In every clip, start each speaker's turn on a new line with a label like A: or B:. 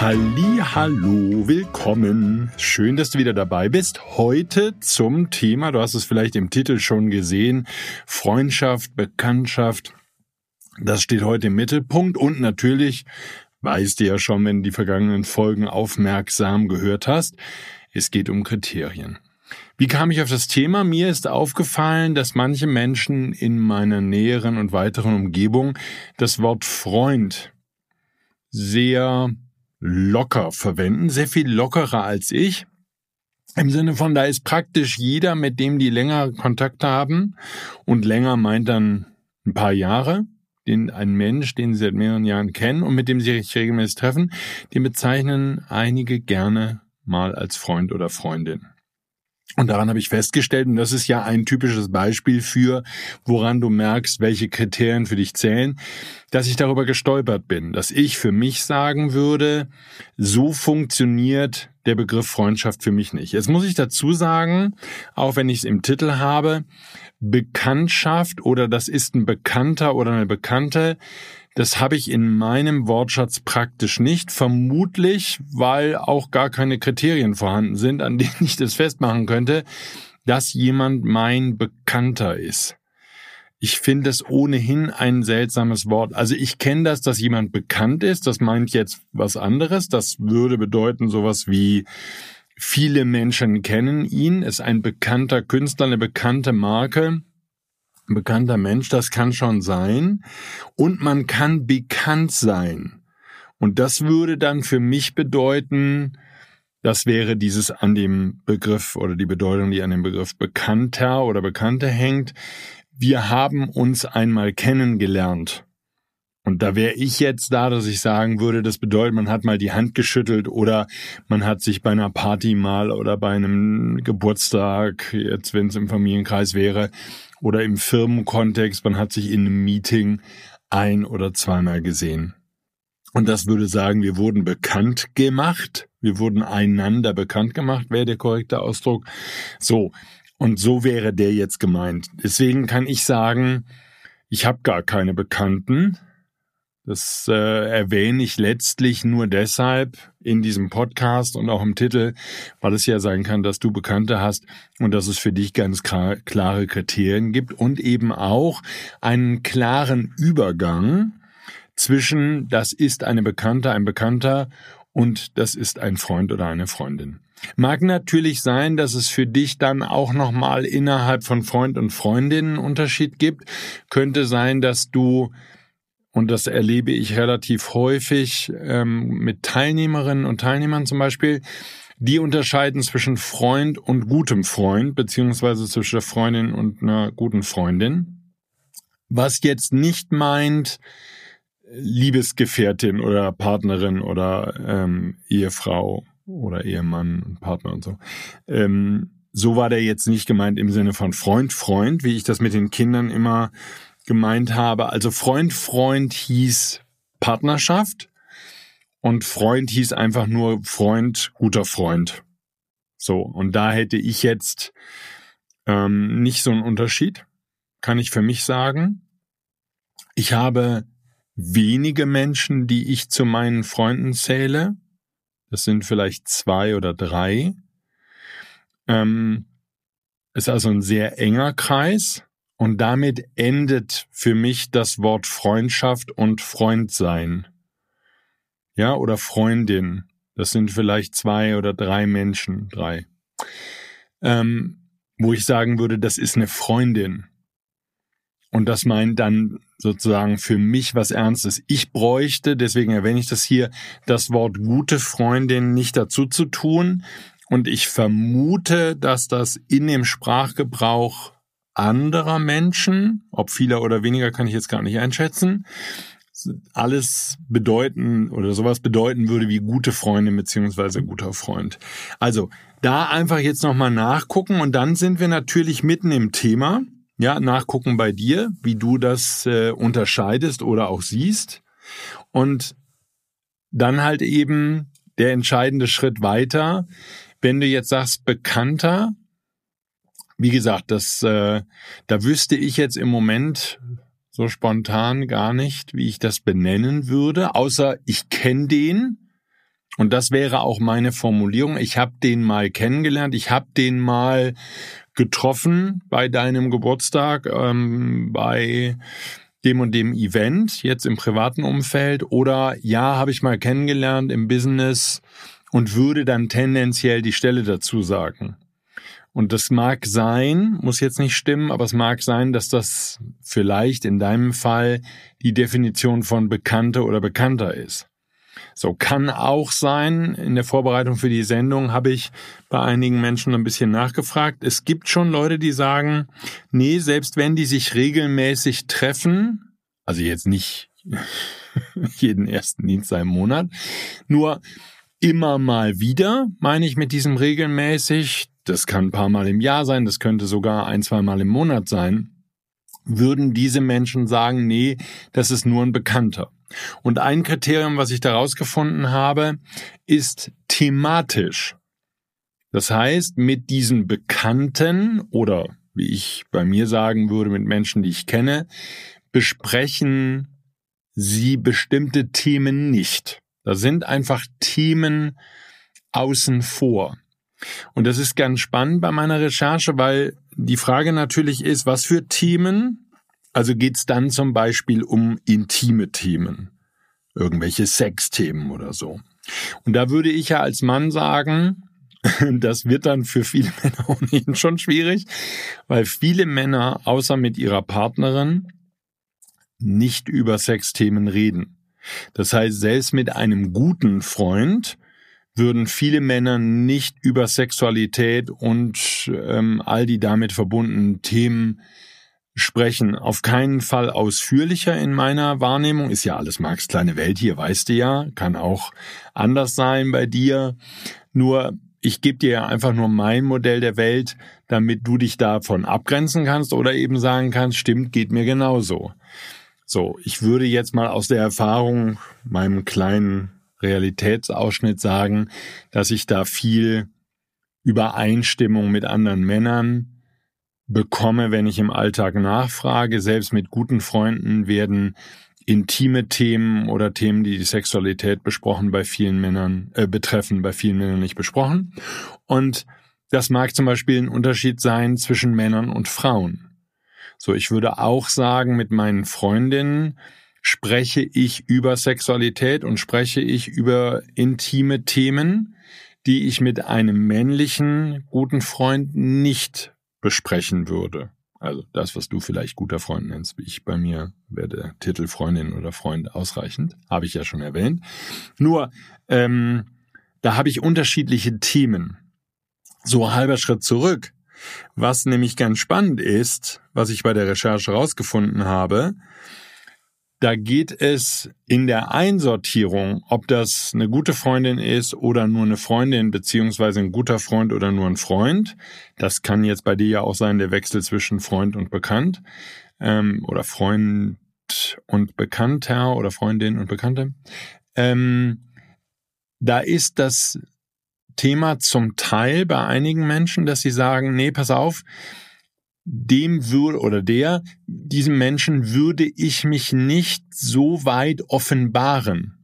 A: Halli, hallo, willkommen. Schön, dass du wieder dabei bist. Heute zum Thema, du hast es vielleicht im Titel schon gesehen, Freundschaft, Bekanntschaft. Das steht heute im Mittelpunkt und natürlich, weißt du ja schon, wenn du die vergangenen Folgen aufmerksam gehört hast, es geht um Kriterien. Wie kam ich auf das Thema? Mir ist aufgefallen, dass manche Menschen in meiner näheren und weiteren Umgebung das Wort Freund sehr locker verwenden, sehr viel lockerer als ich. Im Sinne von, da ist praktisch jeder, mit dem die länger Kontakt haben und länger meint dann ein paar Jahre, den ein Mensch, den sie seit mehreren Jahren kennen und mit dem sie sich regelmäßig treffen, den bezeichnen einige gerne mal als Freund oder Freundin. Und daran habe ich festgestellt, und das ist ja ein typisches Beispiel für, woran du merkst, welche Kriterien für dich zählen, dass ich darüber gestolpert bin, dass ich für mich sagen würde, so funktioniert der Begriff Freundschaft für mich nicht. Jetzt muss ich dazu sagen, auch wenn ich es im Titel habe, Bekanntschaft oder das ist ein Bekannter oder eine Bekannte, das habe ich in meinem Wortschatz praktisch nicht, vermutlich, weil auch gar keine Kriterien vorhanden sind, an denen ich das festmachen könnte, dass jemand mein Bekannter ist. Ich finde es ohnehin ein seltsames Wort. Also ich kenne das, dass jemand bekannt ist. Das meint jetzt was anderes. Das würde bedeuten sowas wie viele Menschen kennen ihn. Ist ein bekannter Künstler, eine bekannte Marke ein bekannter Mensch, das kann schon sein. Und man kann bekannt sein. Und das würde dann für mich bedeuten, das wäre dieses an dem Begriff oder die Bedeutung, die an dem Begriff Bekannter oder Bekannte hängt. Wir haben uns einmal kennengelernt. Und da wäre ich jetzt da, dass ich sagen würde, das bedeutet, man hat mal die Hand geschüttelt oder man hat sich bei einer Party mal oder bei einem Geburtstag, jetzt wenn es im Familienkreis wäre, oder im Firmenkontext, man hat sich in einem Meeting ein oder zweimal gesehen. Und das würde sagen, wir wurden bekannt gemacht, wir wurden einander bekannt gemacht, wäre der korrekte Ausdruck. So, und so wäre der jetzt gemeint. Deswegen kann ich sagen, ich habe gar keine Bekannten, das äh, erwähne ich letztlich nur deshalb in diesem Podcast und auch im Titel, weil es ja sein kann, dass du Bekannte hast und dass es für dich ganz klare Kriterien gibt und eben auch einen klaren Übergang zwischen das ist eine Bekannte, ein Bekannter und das ist ein Freund oder eine Freundin. Mag natürlich sein, dass es für dich dann auch nochmal innerhalb von Freund und Freundin einen Unterschied gibt. Könnte sein, dass du und das erlebe ich relativ häufig ähm, mit Teilnehmerinnen und Teilnehmern zum Beispiel, die unterscheiden zwischen Freund und gutem Freund, beziehungsweise zwischen der Freundin und einer guten Freundin. Was jetzt nicht meint, Liebesgefährtin oder Partnerin oder ähm, Ehefrau oder Ehemann, Partner und so. Ähm, so war der jetzt nicht gemeint im Sinne von Freund, Freund, wie ich das mit den Kindern immer gemeint habe. Also Freund, Freund hieß Partnerschaft und Freund hieß einfach nur Freund, guter Freund. So, und da hätte ich jetzt ähm, nicht so einen Unterschied, kann ich für mich sagen. Ich habe wenige Menschen, die ich zu meinen Freunden zähle. Das sind vielleicht zwei oder drei. Ähm, ist also ein sehr enger Kreis. Und damit endet für mich das Wort Freundschaft und Freundsein. Ja, oder Freundin. Das sind vielleicht zwei oder drei Menschen, drei. Ähm, wo ich sagen würde, das ist eine Freundin. und das meint dann sozusagen für mich was Ernstes. Ich bräuchte, deswegen erwähne ich das hier, das Wort gute Freundin nicht dazu zu tun. Und ich vermute, dass das in dem Sprachgebrauch anderer Menschen, ob vieler oder weniger, kann ich jetzt gar nicht einschätzen, alles bedeuten oder sowas bedeuten würde wie gute Freundin beziehungsweise guter Freund. Also da einfach jetzt nochmal nachgucken und dann sind wir natürlich mitten im Thema. Ja, nachgucken bei dir, wie du das äh, unterscheidest oder auch siehst. Und dann halt eben der entscheidende Schritt weiter. Wenn du jetzt sagst, bekannter, wie gesagt, das, äh, da wüsste ich jetzt im Moment so spontan gar nicht, wie ich das benennen würde, außer ich kenne den. Und das wäre auch meine Formulierung. Ich habe den mal kennengelernt, ich habe den mal getroffen bei deinem Geburtstag, ähm, bei dem und dem Event, jetzt im privaten Umfeld, oder ja, habe ich mal kennengelernt im Business und würde dann tendenziell die Stelle dazu sagen. Und das mag sein, muss jetzt nicht stimmen, aber es mag sein, dass das vielleicht in deinem Fall die Definition von Bekannte oder Bekannter ist. So kann auch sein. In der Vorbereitung für die Sendung habe ich bei einigen Menschen ein bisschen nachgefragt. Es gibt schon Leute, die sagen, nee, selbst wenn die sich regelmäßig treffen, also jetzt nicht jeden ersten Dienstag im Monat, nur immer mal wieder, meine ich mit diesem regelmäßig, das kann ein paar Mal im Jahr sein, das könnte sogar ein, zwei Mal im Monat sein, würden diese Menschen sagen, nee, das ist nur ein Bekannter. Und ein Kriterium, was ich daraus gefunden habe, ist thematisch. Das heißt, mit diesen Bekannten oder wie ich bei mir sagen würde, mit Menschen, die ich kenne, besprechen sie bestimmte Themen nicht. Da sind einfach Themen außen vor. Und das ist ganz spannend bei meiner Recherche, weil die Frage natürlich ist, was für Themen? Also geht's dann zum Beispiel um intime Themen, irgendwelche Sexthemen oder so. Und da würde ich ja als Mann sagen, das wird dann für viele Männer ohnehin schon schwierig, weil viele Männer außer mit ihrer Partnerin nicht über Sexthemen reden. Das heißt, selbst mit einem guten Freund würden viele Männer nicht über Sexualität und ähm, all die damit verbundenen Themen sprechen. Auf keinen Fall ausführlicher in meiner Wahrnehmung. Ist ja alles Marx kleine Welt hier, weißt du ja. Kann auch anders sein bei dir. Nur ich gebe dir ja einfach nur mein Modell der Welt, damit du dich davon abgrenzen kannst oder eben sagen kannst, stimmt, geht mir genauso. So, ich würde jetzt mal aus der Erfahrung, meinem kleinen Realitätsausschnitt sagen, dass ich da viel Übereinstimmung mit anderen Männern bekomme, wenn ich im Alltag nachfrage. Selbst mit guten Freunden werden intime Themen oder Themen, die die Sexualität besprochen bei vielen Männern äh, betreffen, bei vielen Männern nicht besprochen. Und das mag zum Beispiel ein Unterschied sein zwischen Männern und Frauen. So, ich würde auch sagen, mit meinen Freundinnen spreche ich über Sexualität und spreche ich über intime Themen, die ich mit einem männlichen guten Freund nicht besprechen würde. Also das, was du vielleicht guter Freund nennst, wie ich bei mir wäre der Titel Freundin oder Freund ausreichend, habe ich ja schon erwähnt. Nur, ähm, da habe ich unterschiedliche Themen. So halber Schritt zurück. Was nämlich ganz spannend ist, was ich bei der Recherche herausgefunden habe, da geht es in der Einsortierung, ob das eine gute Freundin ist oder nur eine Freundin, beziehungsweise ein guter Freund oder nur ein Freund. Das kann jetzt bei dir ja auch sein, der Wechsel zwischen Freund und Bekannt ähm, oder Freund und Bekannter oder Freundin und Bekannte. Ähm, da ist das Thema zum Teil bei einigen Menschen, dass sie sagen, nee, pass auf, dem würde oder der, diesem Menschen würde ich mich nicht so weit offenbaren.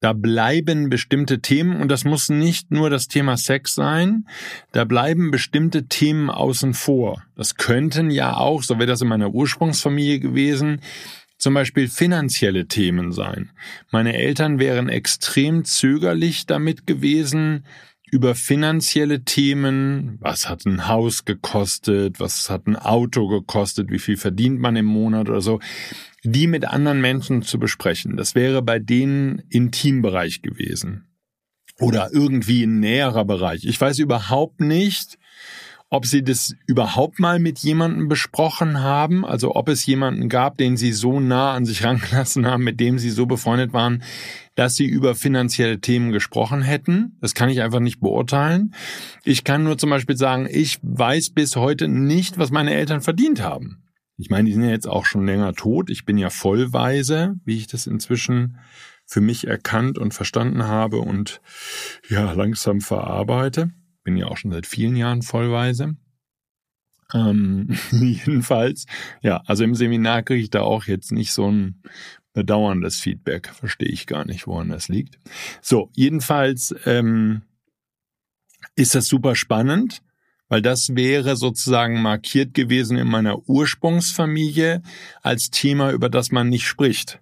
A: Da bleiben bestimmte Themen und das muss nicht nur das Thema Sex sein, da bleiben bestimmte Themen außen vor. Das könnten ja auch, so wäre das in meiner Ursprungsfamilie gewesen, zum Beispiel finanzielle Themen sein. Meine Eltern wären extrem zögerlich damit gewesen, über finanzielle Themen, was hat ein Haus gekostet, was hat ein Auto gekostet, wie viel verdient man im Monat oder so, die mit anderen Menschen zu besprechen. Das wäre bei denen Intimbereich gewesen. Oder irgendwie ein näherer Bereich. Ich weiß überhaupt nicht, ob Sie das überhaupt mal mit jemandem besprochen haben, also ob es jemanden gab, den Sie so nah an sich rangelassen haben, mit dem Sie so befreundet waren, dass Sie über finanzielle Themen gesprochen hätten. Das kann ich einfach nicht beurteilen. Ich kann nur zum Beispiel sagen, ich weiß bis heute nicht, was meine Eltern verdient haben. Ich meine, die sind ja jetzt auch schon länger tot. Ich bin ja vollweise, wie ich das inzwischen für mich erkannt und verstanden habe und ja langsam verarbeite bin ja auch schon seit vielen Jahren vollweise. Ähm, jedenfalls, ja, also im Seminar kriege ich da auch jetzt nicht so ein bedauerndes Feedback. Verstehe ich gar nicht, woran das liegt. So, jedenfalls ähm, ist das super spannend, weil das wäre sozusagen markiert gewesen in meiner Ursprungsfamilie als Thema, über das man nicht spricht.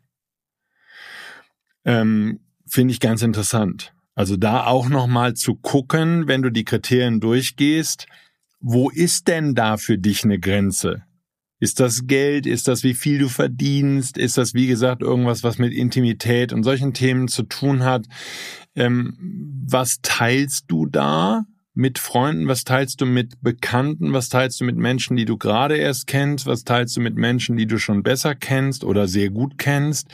A: Ähm, Finde ich ganz interessant. Also da auch nochmal zu gucken, wenn du die Kriterien durchgehst, wo ist denn da für dich eine Grenze? Ist das Geld? Ist das, wie viel du verdienst? Ist das, wie gesagt, irgendwas, was mit Intimität und solchen Themen zu tun hat? Ähm, was teilst du da? mit Freunden, was teilst du mit Bekannten, was teilst du mit Menschen, die du gerade erst kennst, was teilst du mit Menschen, die du schon besser kennst oder sehr gut kennst?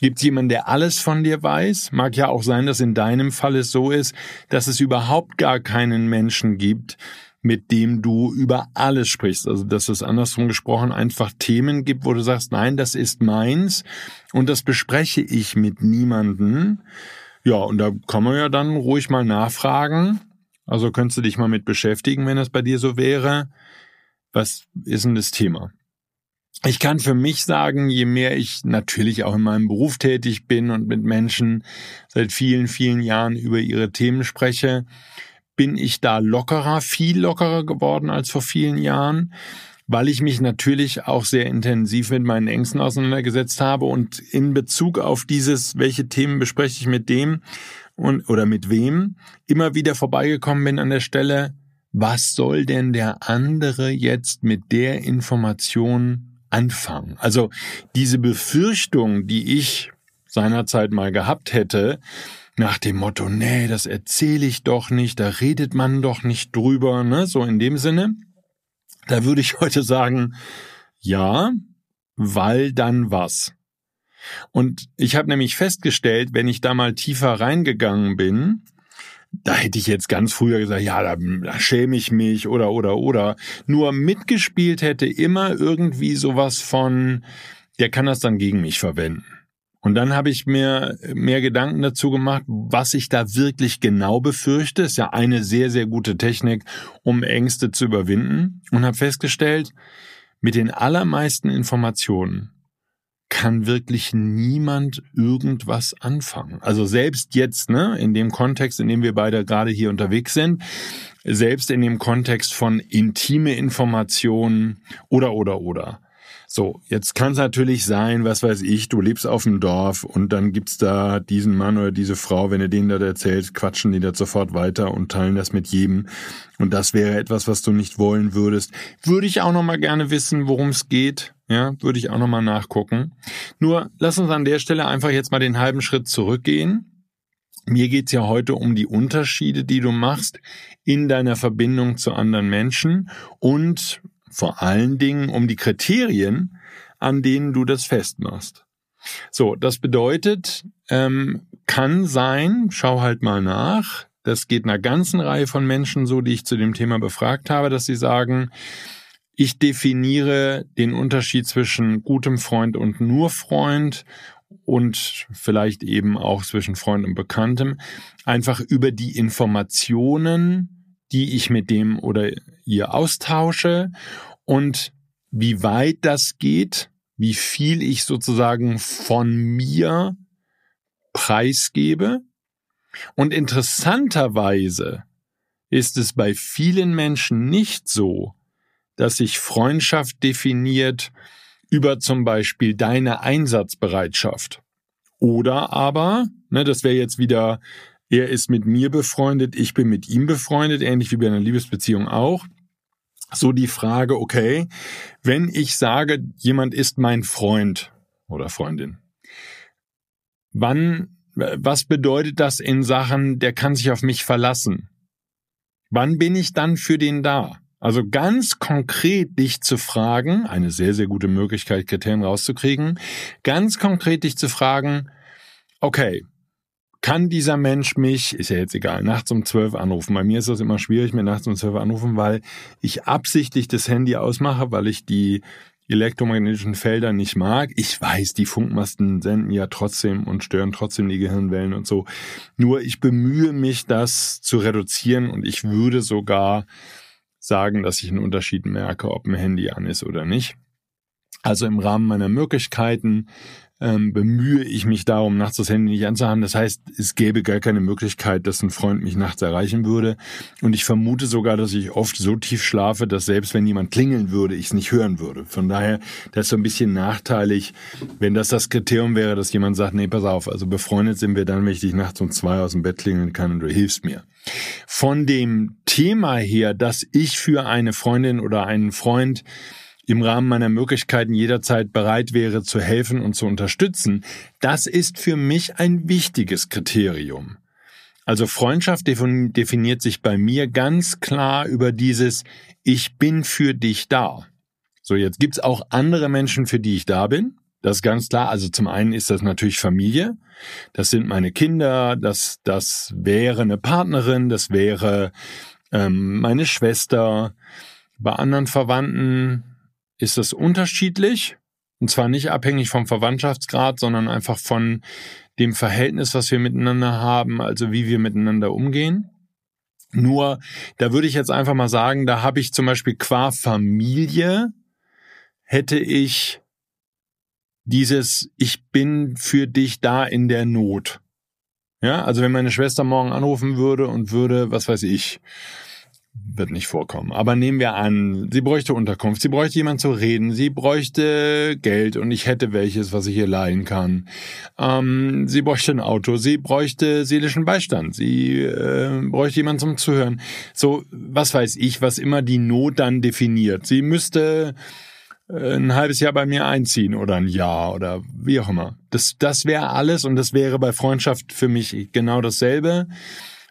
A: Gibt es jemanden, der alles von dir weiß? Mag ja auch sein, dass in deinem Fall es so ist, dass es überhaupt gar keinen Menschen gibt, mit dem du über alles sprichst. Also dass es andersrum gesprochen einfach Themen gibt, wo du sagst, nein, das ist meins und das bespreche ich mit niemanden. Ja, und da kann man ja dann ruhig mal nachfragen also könntest du dich mal mit beschäftigen, wenn das bei dir so wäre. Was ist denn das Thema? Ich kann für mich sagen, je mehr ich natürlich auch in meinem Beruf tätig bin und mit Menschen seit vielen, vielen Jahren über ihre Themen spreche, bin ich da lockerer, viel lockerer geworden als vor vielen Jahren, weil ich mich natürlich auch sehr intensiv mit meinen Ängsten auseinandergesetzt habe und in Bezug auf dieses, welche Themen bespreche ich mit dem, und, oder mit wem immer wieder vorbeigekommen bin an der Stelle, was soll denn der andere jetzt mit der Information anfangen? Also diese Befürchtung, die ich seinerzeit mal gehabt hätte, nach dem Motto, nee, das erzähle ich doch nicht, da redet man doch nicht drüber, ne, so in dem Sinne, da würde ich heute sagen, ja, weil dann was. Und ich habe nämlich festgestellt, wenn ich da mal tiefer reingegangen bin, da hätte ich jetzt ganz früher gesagt, ja, da, da schäme ich mich oder oder oder. Nur mitgespielt hätte immer irgendwie sowas von, der kann das dann gegen mich verwenden. Und dann habe ich mir mehr Gedanken dazu gemacht, was ich da wirklich genau befürchte. Ist ja eine sehr, sehr gute Technik, um Ängste zu überwinden. Und habe festgestellt, mit den allermeisten Informationen kann wirklich niemand irgendwas anfangen. Also selbst jetzt, ne, in dem Kontext, in dem wir beide gerade hier unterwegs sind, selbst in dem Kontext von intime Informationen oder oder oder. So, jetzt kann es natürlich sein, was weiß ich, du lebst auf dem Dorf und dann gibt's da diesen Mann oder diese Frau, wenn du denen das erzählst, quatschen die das sofort weiter und teilen das mit jedem. Und das wäre etwas, was du nicht wollen würdest. Würde ich auch noch mal gerne wissen, worum es geht. Ja, würde ich auch noch mal nachgucken. Nur lass uns an der Stelle einfach jetzt mal den halben Schritt zurückgehen. Mir geht's ja heute um die Unterschiede, die du machst in deiner Verbindung zu anderen Menschen und vor allen Dingen um die Kriterien, an denen du das festmachst. So, das bedeutet, ähm, kann sein, schau halt mal nach, das geht einer ganzen Reihe von Menschen so, die ich zu dem Thema befragt habe, dass sie sagen, ich definiere den Unterschied zwischen gutem Freund und nur Freund und vielleicht eben auch zwischen Freund und Bekanntem einfach über die Informationen, die ich mit dem oder ihr austausche und wie weit das geht, wie viel ich sozusagen von mir preisgebe. Und interessanterweise ist es bei vielen Menschen nicht so, dass sich Freundschaft definiert über zum Beispiel deine Einsatzbereitschaft. Oder aber, ne, das wäre jetzt wieder er ist mit mir befreundet, ich bin mit ihm befreundet, ähnlich wie bei einer Liebesbeziehung auch. So die Frage, okay, wenn ich sage, jemand ist mein Freund oder Freundin, wann, was bedeutet das in Sachen, der kann sich auf mich verlassen? Wann bin ich dann für den da? Also ganz konkret dich zu fragen, eine sehr, sehr gute Möglichkeit, Kriterien rauszukriegen, ganz konkret dich zu fragen, okay, kann dieser Mensch mich, ist ja jetzt egal, nachts um zwölf anrufen. Bei mir ist das immer schwierig, mir nachts um zwölf anrufen, weil ich absichtlich das Handy ausmache, weil ich die elektromagnetischen Felder nicht mag. Ich weiß, die Funkmasten senden ja trotzdem und stören trotzdem die Gehirnwellen und so. Nur ich bemühe mich, das zu reduzieren und ich würde sogar sagen, dass ich einen Unterschied merke, ob ein Handy an ist oder nicht. Also im Rahmen meiner Möglichkeiten ähm, bemühe ich mich darum, nachts das Handy nicht anzuhaben. Das heißt, es gäbe gar keine Möglichkeit, dass ein Freund mich nachts erreichen würde. Und ich vermute sogar, dass ich oft so tief schlafe, dass selbst wenn jemand klingeln würde, ich es nicht hören würde. Von daher, das ist so ein bisschen nachteilig, wenn das das Kriterium wäre, dass jemand sagt, nee, pass auf, also befreundet sind wir dann, wenn ich dich nachts um zwei aus dem Bett klingeln kann und du hilfst mir. Von dem Thema her, dass ich für eine Freundin oder einen Freund im Rahmen meiner Möglichkeiten jederzeit bereit wäre zu helfen und zu unterstützen, das ist für mich ein wichtiges Kriterium. Also Freundschaft definiert sich bei mir ganz klar über dieses Ich bin für dich da. So, jetzt gibt's auch andere Menschen, für die ich da bin. Das ist ganz klar. Also zum einen ist das natürlich Familie. Das sind meine Kinder, das, das wäre eine Partnerin, das wäre ähm, meine Schwester. Bei anderen Verwandten ist es unterschiedlich. Und zwar nicht abhängig vom Verwandtschaftsgrad, sondern einfach von dem Verhältnis, was wir miteinander haben, also wie wir miteinander umgehen. Nur, da würde ich jetzt einfach mal sagen, da habe ich zum Beispiel qua Familie, hätte ich dieses, ich bin für dich da in der Not. Ja, also wenn meine Schwester morgen anrufen würde und würde, was weiß ich, wird nicht vorkommen. Aber nehmen wir an, sie bräuchte Unterkunft, sie bräuchte jemand zu reden, sie bräuchte Geld und ich hätte welches, was ich ihr leihen kann. Ähm, sie bräuchte ein Auto, sie bräuchte seelischen Beistand, sie äh, bräuchte jemand zum Zuhören. So, was weiß ich, was immer die Not dann definiert. Sie müsste äh, ein halbes Jahr bei mir einziehen oder ein Jahr oder wie auch immer. Das, das wäre alles und das wäre bei Freundschaft für mich genau dasselbe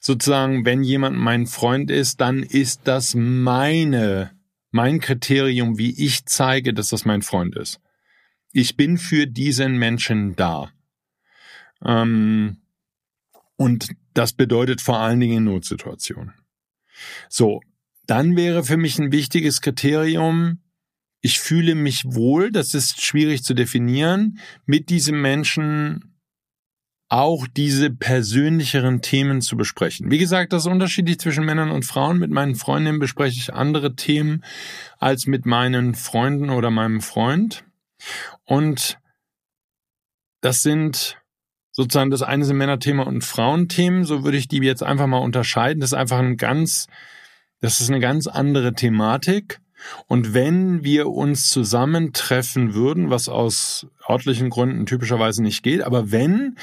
A: sozusagen, wenn jemand mein Freund ist, dann ist das meine, mein Kriterium, wie ich zeige, dass das mein Freund ist. Ich bin für diesen Menschen da. Ähm, und das bedeutet vor allen Dingen in Notsituationen. So, dann wäre für mich ein wichtiges Kriterium, ich fühle mich wohl, das ist schwierig zu definieren, mit diesem Menschen auch diese persönlicheren Themen zu besprechen. Wie gesagt, das ist unterschiedlich zwischen Männern und Frauen. Mit meinen Freundinnen bespreche ich andere Themen als mit meinen Freunden oder meinem Freund. Und das sind sozusagen das eine sind Männerthema und Frauenthemen. So würde ich die jetzt einfach mal unterscheiden. Das ist einfach ein ganz, das ist eine ganz andere Thematik. Und wenn wir uns zusammentreffen würden, was aus örtlichen Gründen typischerweise nicht geht, aber wenn,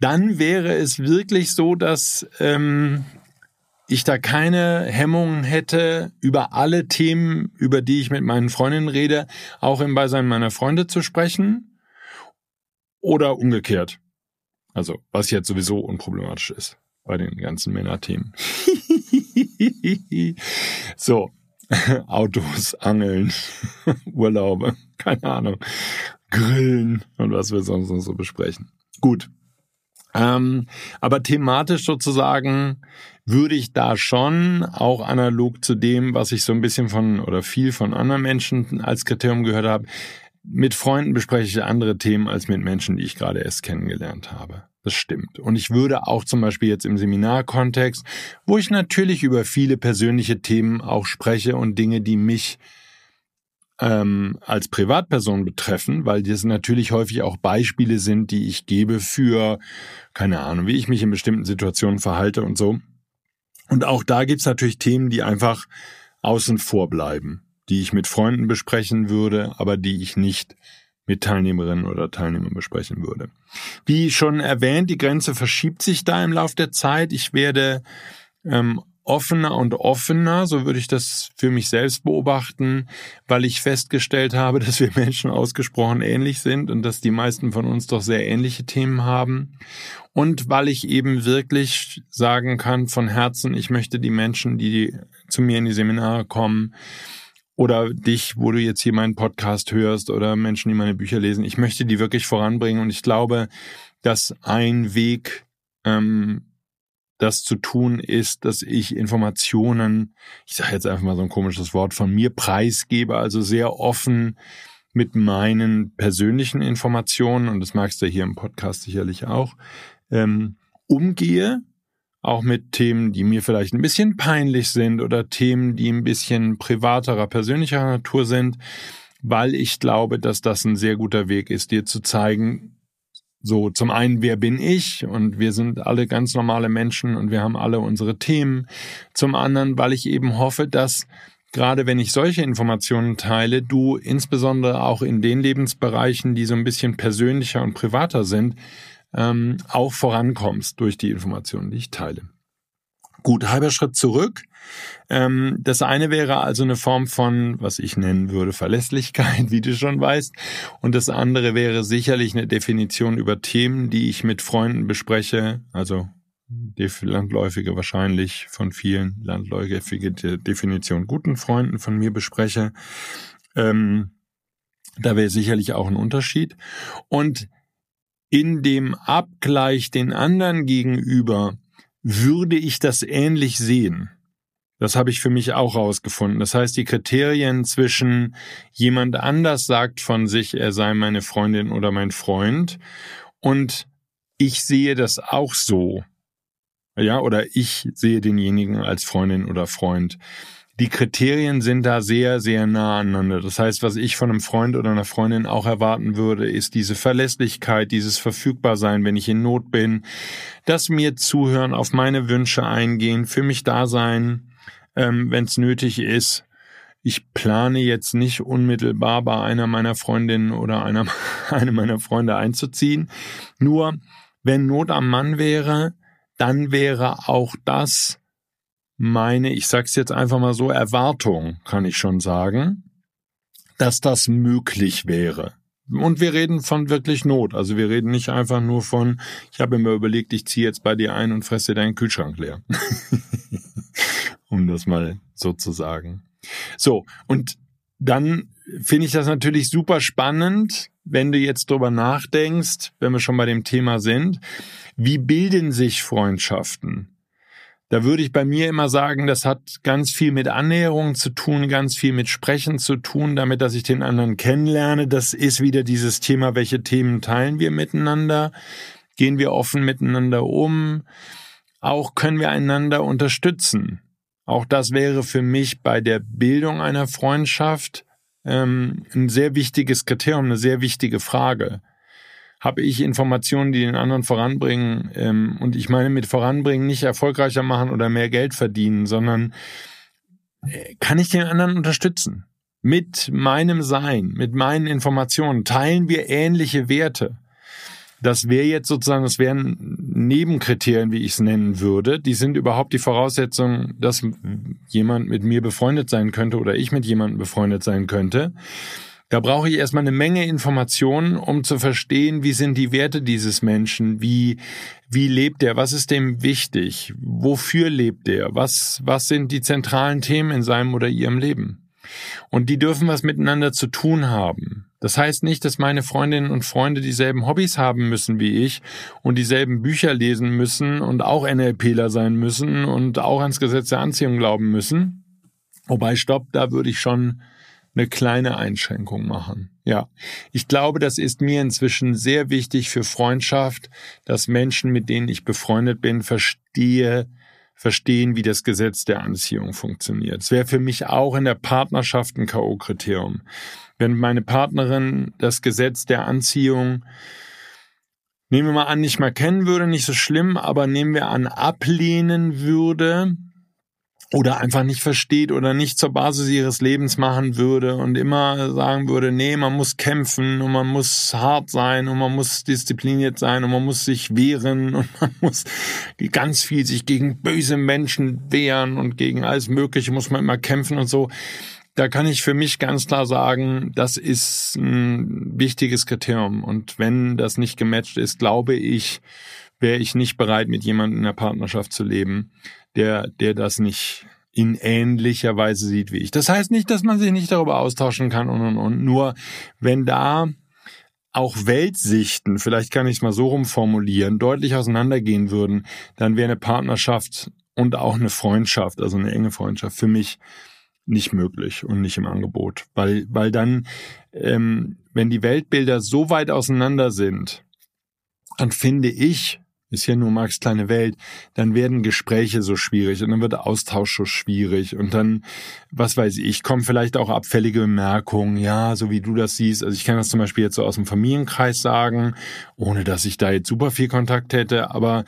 A: dann wäre es wirklich so, dass ähm, ich da keine Hemmungen hätte, über alle Themen, über die ich mit meinen Freundinnen rede, auch im Beisein meiner Freunde zu sprechen oder umgekehrt. Also, was jetzt sowieso unproblematisch ist bei den ganzen Männerthemen. so, Autos, Angeln, Urlaube, keine Ahnung, Grillen und was wir sonst noch so besprechen. Gut. Ähm, aber thematisch sozusagen würde ich da schon auch analog zu dem, was ich so ein bisschen von oder viel von anderen Menschen als Kriterium gehört habe, mit Freunden bespreche ich andere Themen als mit Menschen, die ich gerade erst kennengelernt habe. Das stimmt. Und ich würde auch zum Beispiel jetzt im Seminarkontext, wo ich natürlich über viele persönliche Themen auch spreche und Dinge, die mich ähm, als Privatperson betreffen, weil das natürlich häufig auch Beispiele sind, die ich gebe für, keine Ahnung, wie ich mich in bestimmten Situationen verhalte und so. Und auch da gibt's natürlich Themen, die einfach außen vor bleiben, die ich mit Freunden besprechen würde, aber die ich nicht mit Teilnehmerinnen oder Teilnehmern besprechen würde. Wie schon erwähnt, die Grenze verschiebt sich da im Lauf der Zeit. Ich werde ähm, offener und offener, so würde ich das für mich selbst beobachten, weil ich festgestellt habe, dass wir Menschen ausgesprochen ähnlich sind und dass die meisten von uns doch sehr ähnliche Themen haben. Und weil ich eben wirklich sagen kann von Herzen, ich möchte die Menschen, die zu mir in die Seminare kommen, oder dich, wo du jetzt hier meinen Podcast hörst oder Menschen, die meine Bücher lesen, ich möchte die wirklich voranbringen und ich glaube, dass ein Weg ähm, das zu tun ist, dass ich Informationen, ich sage jetzt einfach mal so ein komisches Wort, von mir preisgebe, also sehr offen mit meinen persönlichen Informationen, und das magst du hier im Podcast sicherlich auch, ähm, umgehe, auch mit Themen, die mir vielleicht ein bisschen peinlich sind oder Themen, die ein bisschen privaterer, persönlicher Natur sind, weil ich glaube, dass das ein sehr guter Weg ist, dir zu zeigen, so, zum einen, wer bin ich? Und wir sind alle ganz normale Menschen und wir haben alle unsere Themen. Zum anderen, weil ich eben hoffe, dass gerade wenn ich solche Informationen teile, du insbesondere auch in den Lebensbereichen, die so ein bisschen persönlicher und privater sind, ähm, auch vorankommst durch die Informationen, die ich teile. Gut, halber Schritt zurück. Ähm, das eine wäre also eine Form von, was ich nennen würde, Verlässlichkeit, wie du schon weißt. Und das andere wäre sicherlich eine Definition über Themen, die ich mit Freunden bespreche, also landläufige wahrscheinlich von vielen landläufige Definition guten Freunden von mir bespreche. Ähm, da wäre sicherlich auch ein Unterschied. Und in dem Abgleich den anderen gegenüber würde ich das ähnlich sehen. Das habe ich für mich auch rausgefunden. Das heißt, die Kriterien zwischen jemand anders sagt von sich, er sei meine Freundin oder mein Freund und ich sehe das auch so. Ja, oder ich sehe denjenigen als Freundin oder Freund die Kriterien sind da sehr, sehr nah aneinander. Das heißt, was ich von einem Freund oder einer Freundin auch erwarten würde, ist diese Verlässlichkeit, dieses Verfügbarsein, wenn ich in Not bin, dass mir zuhören, auf meine Wünsche eingehen, für mich da sein, ähm, wenn es nötig ist. Ich plane jetzt nicht unmittelbar bei einer meiner Freundinnen oder einer, einem meiner Freunde einzuziehen. Nur, wenn Not am Mann wäre, dann wäre auch das meine, ich sag's jetzt einfach mal so, Erwartung, kann ich schon sagen, dass das möglich wäre. Und wir reden von wirklich Not. Also wir reden nicht einfach nur von, ich habe mir überlegt, ich ziehe jetzt bei dir ein und fresse deinen Kühlschrank leer. um das mal so zu sagen. So, und dann finde ich das natürlich super spannend, wenn du jetzt drüber nachdenkst, wenn wir schon bei dem Thema sind. Wie bilden sich Freundschaften? Da würde ich bei mir immer sagen, das hat ganz viel mit Annäherung zu tun, ganz viel mit Sprechen zu tun, damit, dass ich den anderen kennenlerne. Das ist wieder dieses Thema, welche Themen teilen wir miteinander? Gehen wir offen miteinander um? Auch können wir einander unterstützen. Auch das wäre für mich bei der Bildung einer Freundschaft ähm, ein sehr wichtiges Kriterium, eine sehr wichtige Frage habe ich Informationen, die den anderen voranbringen. Ähm, und ich meine mit voranbringen nicht erfolgreicher machen oder mehr Geld verdienen, sondern äh, kann ich den anderen unterstützen? Mit meinem Sein, mit meinen Informationen teilen wir ähnliche Werte. Das wäre jetzt sozusagen, das wären Nebenkriterien, wie ich es nennen würde. Die sind überhaupt die Voraussetzung, dass jemand mit mir befreundet sein könnte oder ich mit jemandem befreundet sein könnte. Da brauche ich erstmal eine Menge Informationen, um zu verstehen, wie sind die Werte dieses Menschen, wie, wie lebt er, was ist dem wichtig, wofür lebt er, was, was sind die zentralen Themen in seinem oder ihrem Leben. Und die dürfen was miteinander zu tun haben. Das heißt nicht, dass meine Freundinnen und Freunde dieselben Hobbys haben müssen wie ich und dieselben Bücher lesen müssen und auch NLPler sein müssen und auch ans Gesetz der Anziehung glauben müssen. Wobei, stopp, da würde ich schon eine kleine Einschränkung machen. Ja, ich glaube, das ist mir inzwischen sehr wichtig für Freundschaft, dass Menschen, mit denen ich befreundet bin, verstehe, verstehen, wie das Gesetz der Anziehung funktioniert. Es wäre für mich auch in der Partnerschaft ein K.O.-Kriterium. Wenn meine Partnerin das Gesetz der Anziehung nehmen wir mal an, nicht mal kennen würde, nicht so schlimm, aber nehmen wir an, ablehnen würde, oder einfach nicht versteht oder nicht zur Basis ihres Lebens machen würde und immer sagen würde, nee, man muss kämpfen und man muss hart sein und man muss diszipliniert sein und man muss sich wehren und man muss ganz viel sich gegen böse Menschen wehren und gegen alles Mögliche muss man immer kämpfen und so. Da kann ich für mich ganz klar sagen, das ist ein wichtiges Kriterium. Und wenn das nicht gematcht ist, glaube ich, wäre ich nicht bereit, mit jemandem in der Partnerschaft zu leben, der, der das nicht in ähnlicher Weise sieht wie ich. Das heißt nicht, dass man sich nicht darüber austauschen kann und und und. Nur wenn da auch Weltsichten, vielleicht kann ich es mal so rumformulieren, deutlich auseinandergehen würden, dann wäre eine Partnerschaft und auch eine Freundschaft, also eine enge Freundschaft, für mich nicht möglich und nicht im Angebot. Weil, weil dann, ähm, wenn die Weltbilder so weit auseinander sind, dann finde ich, ist hier nur Marx kleine Welt, dann werden Gespräche so schwierig und dann wird Austausch so schwierig und dann, was weiß ich, kommen vielleicht auch abfällige Bemerkungen, ja, so wie du das siehst. Also ich kann das zum Beispiel jetzt so aus dem Familienkreis sagen, ohne dass ich da jetzt super viel Kontakt hätte, aber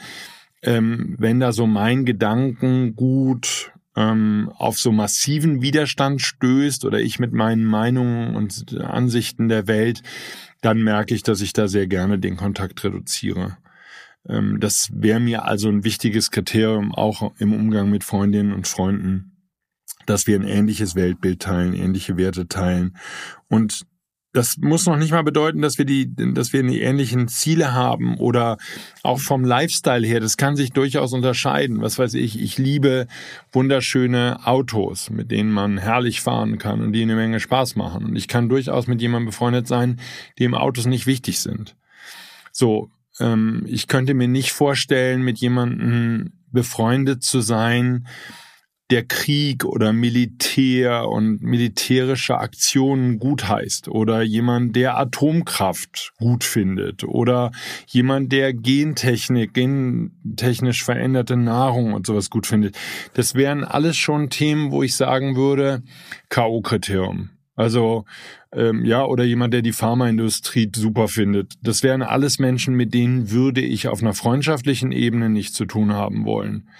A: ähm, wenn da so mein Gedanken gut ähm, auf so massiven Widerstand stößt oder ich mit meinen Meinungen und Ansichten der Welt, dann merke ich, dass ich da sehr gerne den Kontakt reduziere. Ähm, das wäre mir also ein wichtiges Kriterium auch im Umgang mit Freundinnen und Freunden, dass wir ein ähnliches Weltbild teilen, ähnliche Werte teilen und das muss noch nicht mal bedeuten, dass wir die, dass wir die ähnlichen Ziele haben oder auch vom Lifestyle her. Das kann sich durchaus unterscheiden. Was weiß ich? Ich liebe wunderschöne Autos, mit denen man herrlich fahren kann und die eine Menge Spaß machen. Und ich kann durchaus mit jemandem befreundet sein, dem Autos nicht wichtig sind. So, ähm, ich könnte mir nicht vorstellen, mit jemandem befreundet zu sein, der Krieg oder Militär und militärische Aktionen gut heißt oder jemand, der Atomkraft gut findet oder jemand, der Gentechnik, gentechnisch veränderte Nahrung und sowas gut findet. Das wären alles schon Themen, wo ich sagen würde, K.O.-Kriterium. Also ähm, ja, oder jemand, der die Pharmaindustrie super findet. Das wären alles Menschen, mit denen würde ich auf einer freundschaftlichen Ebene nichts zu tun haben wollen.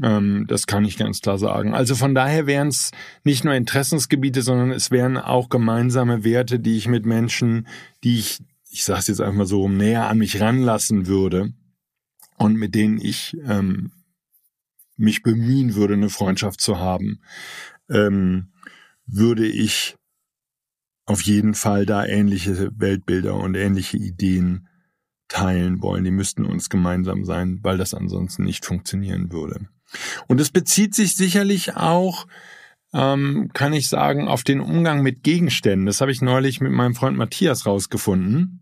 A: Ähm, das kann ich ganz klar sagen. Also von daher wären es nicht nur Interessensgebiete, sondern es wären auch gemeinsame Werte, die ich mit Menschen, die ich, ich sage es jetzt einfach mal so, näher an mich ranlassen würde und mit denen ich ähm, mich bemühen würde, eine Freundschaft zu haben, ähm, würde ich auf jeden Fall da ähnliche Weltbilder und ähnliche Ideen teilen wollen. Die müssten uns gemeinsam sein, weil das ansonsten nicht funktionieren würde. Und es bezieht sich sicherlich auch, ähm, kann ich sagen, auf den Umgang mit Gegenständen. Das habe ich neulich mit meinem Freund Matthias rausgefunden.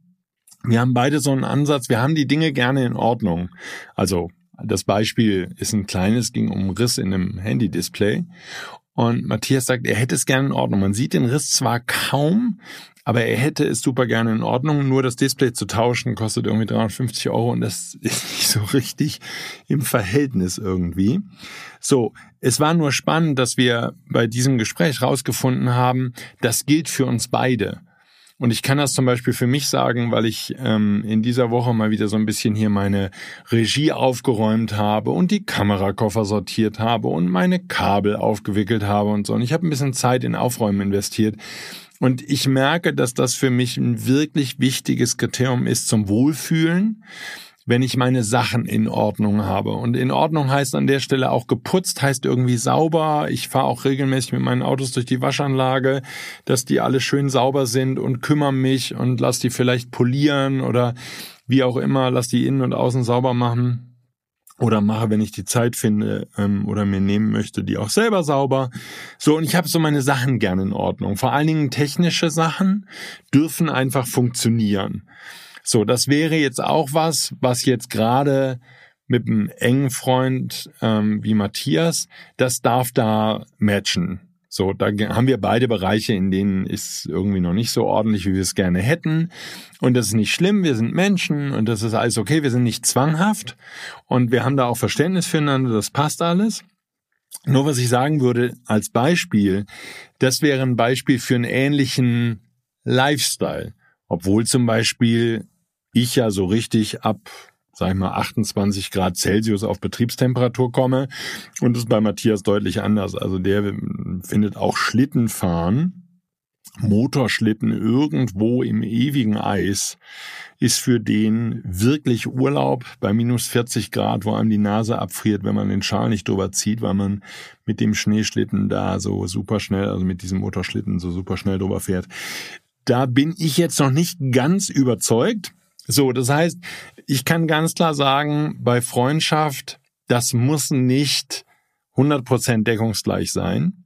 A: Wir haben beide so einen Ansatz, wir haben die Dinge gerne in Ordnung. Also das Beispiel ist ein kleines, ging um Riss in einem Handy-Display. Und Matthias sagt, er hätte es gerne in Ordnung. Man sieht den Riss zwar kaum, aber er hätte es super gerne in Ordnung. Nur das Display zu tauschen kostet irgendwie 350 Euro und das ist nicht so richtig im Verhältnis irgendwie. So, es war nur spannend, dass wir bei diesem Gespräch rausgefunden haben, das gilt für uns beide. Und ich kann das zum Beispiel für mich sagen, weil ich ähm, in dieser Woche mal wieder so ein bisschen hier meine Regie aufgeräumt habe und die Kamerakoffer sortiert habe und meine Kabel aufgewickelt habe und so. Und ich habe ein bisschen Zeit in Aufräumen investiert. Und ich merke, dass das für mich ein wirklich wichtiges Kriterium ist zum Wohlfühlen wenn ich meine Sachen in Ordnung habe. Und in Ordnung heißt an der Stelle auch geputzt, heißt irgendwie sauber. Ich fahre auch regelmäßig mit meinen Autos durch die Waschanlage, dass die alle schön sauber sind und kümmere mich und lass die vielleicht polieren oder wie auch immer, lass die innen und außen sauber machen oder mache, wenn ich die Zeit finde ähm, oder mir nehmen möchte, die auch selber sauber. So, und ich habe so meine Sachen gerne in Ordnung. Vor allen Dingen technische Sachen dürfen einfach funktionieren. So, das wäre jetzt auch was, was jetzt gerade mit einem engen Freund ähm, wie Matthias, das darf da matchen. So, da haben wir beide Bereiche, in denen ist irgendwie noch nicht so ordentlich, wie wir es gerne hätten. Und das ist nicht schlimm, wir sind Menschen und das ist alles okay, wir sind nicht zwanghaft und wir haben da auch Verständnis füreinander, das passt alles. Nur was ich sagen würde als Beispiel, das wäre ein Beispiel für einen ähnlichen Lifestyle. Obwohl zum Beispiel ich ja so richtig ab sag ich mal, 28 Grad Celsius auf Betriebstemperatur komme. Und das ist bei Matthias deutlich anders. Also der findet auch Schlittenfahren Motorschlitten irgendwo im ewigen Eis ist für den wirklich Urlaub bei minus 40 Grad, wo einem die Nase abfriert, wenn man den Schal nicht drüber zieht, weil man mit dem Schneeschlitten da so super schnell, also mit diesem Motorschlitten so super schnell drüber fährt. Da bin ich jetzt noch nicht ganz überzeugt. So, das heißt, ich kann ganz klar sagen, bei Freundschaft, das muss nicht 100% deckungsgleich sein.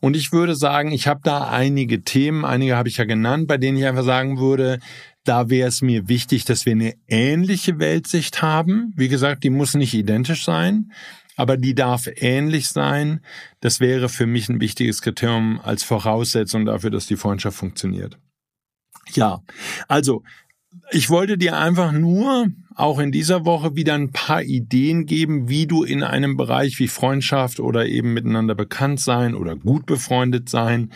A: Und ich würde sagen, ich habe da einige Themen, einige habe ich ja genannt, bei denen ich einfach sagen würde, da wäre es mir wichtig, dass wir eine ähnliche Weltsicht haben. Wie gesagt, die muss nicht identisch sein, aber die darf ähnlich sein. Das wäre für mich ein wichtiges Kriterium als Voraussetzung dafür, dass die Freundschaft funktioniert. Ja, also ich wollte dir einfach nur auch in dieser Woche wieder ein paar Ideen geben, wie du in einem Bereich wie Freundschaft oder eben miteinander bekannt sein oder gut befreundet sein,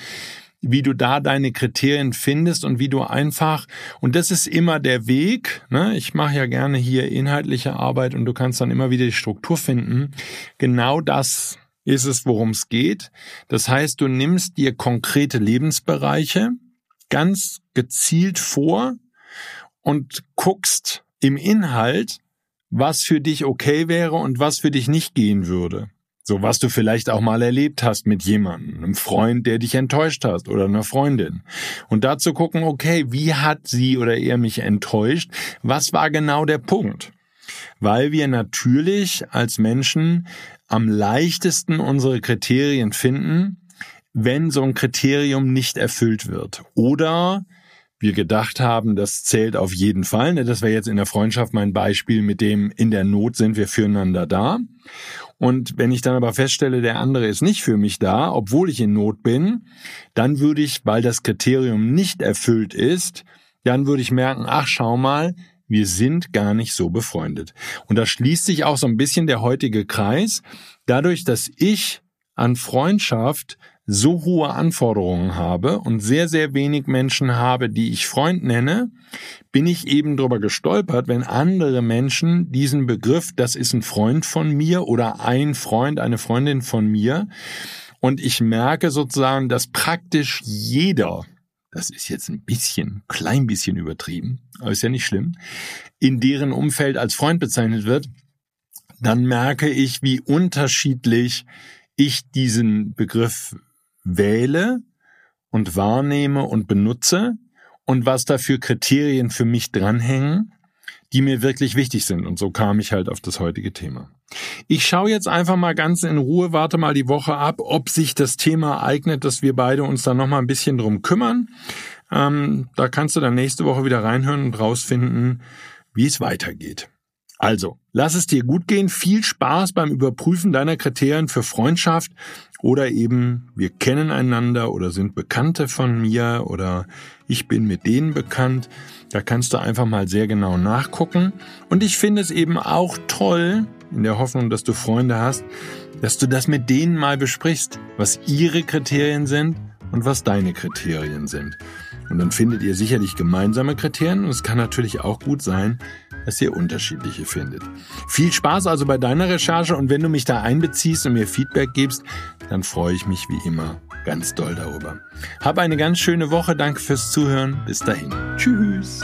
A: wie du da deine Kriterien findest und wie du einfach, und das ist immer der Weg, ne? ich mache ja gerne hier inhaltliche Arbeit und du kannst dann immer wieder die Struktur finden, genau das ist es, worum es geht. Das heißt, du nimmst dir konkrete Lebensbereiche ganz gezielt vor und guckst, im Inhalt, was für dich okay wäre und was für dich nicht gehen würde. So was du vielleicht auch mal erlebt hast mit jemandem, einem Freund, der dich enttäuscht hast oder einer Freundin. Und dazu gucken, okay, wie hat sie oder er mich enttäuscht? Was war genau der Punkt? Weil wir natürlich als Menschen am leichtesten unsere Kriterien finden, wenn so ein Kriterium nicht erfüllt wird. Oder wir gedacht haben, das zählt auf jeden Fall. Ne, das wäre jetzt in der Freundschaft mein Beispiel mit dem, in der Not sind wir füreinander da. Und wenn ich dann aber feststelle, der andere ist nicht für mich da, obwohl ich in Not bin, dann würde ich, weil das Kriterium nicht erfüllt ist, dann würde ich merken, ach schau mal, wir sind gar nicht so befreundet. Und da schließt sich auch so ein bisschen der heutige Kreis. Dadurch, dass ich an Freundschaft so hohe Anforderungen habe und sehr, sehr wenig Menschen habe, die ich Freund nenne, bin ich eben drüber gestolpert, wenn andere Menschen diesen Begriff, das ist ein Freund von mir oder ein Freund, eine Freundin von mir, und ich merke sozusagen, dass praktisch jeder, das ist jetzt ein bisschen, klein bisschen übertrieben, aber ist ja nicht schlimm, in deren Umfeld als Freund bezeichnet wird, dann merke ich, wie unterschiedlich ich diesen Begriff wähle und wahrnehme und benutze und was da für Kriterien für mich dranhängen, die mir wirklich wichtig sind. Und so kam ich halt auf das heutige Thema. Ich schaue jetzt einfach mal ganz in Ruhe, warte mal die Woche ab, ob sich das Thema eignet, dass wir beide uns da noch mal ein bisschen drum kümmern. Ähm, da kannst du dann nächste Woche wieder reinhören und rausfinden, wie es weitergeht. Also, lass es dir gut gehen, viel Spaß beim Überprüfen deiner Kriterien für Freundschaft oder eben wir kennen einander oder sind Bekannte von mir oder ich bin mit denen bekannt. Da kannst du einfach mal sehr genau nachgucken. Und ich finde es eben auch toll, in der Hoffnung, dass du Freunde hast, dass du das mit denen mal besprichst, was ihre Kriterien sind und was deine Kriterien sind. Und dann findet ihr sicherlich gemeinsame Kriterien und es kann natürlich auch gut sein, dass ihr unterschiedliche findet. Viel Spaß also bei deiner Recherche und wenn du mich da einbeziehst und mir Feedback gibst, dann freue ich mich wie immer ganz doll darüber. Hab eine ganz schöne Woche, danke fürs Zuhören, bis dahin. Tschüss.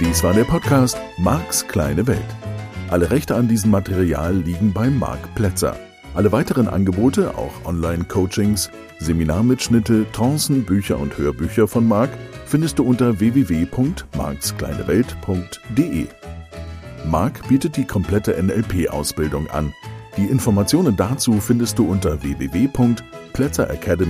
B: Dies war der Podcast Marks kleine Welt. Alle Rechte an diesem Material liegen bei Marc Plätzer. Alle weiteren Angebote, auch Online-Coachings, Seminarmitschnitte, Trancen, Bücher und Hörbücher von Marc findest du unter www.markskleinewelt.de. Marc bietet die komplette NLP-Ausbildung an. Die Informationen dazu findest du unter www.plätzeracademy.de.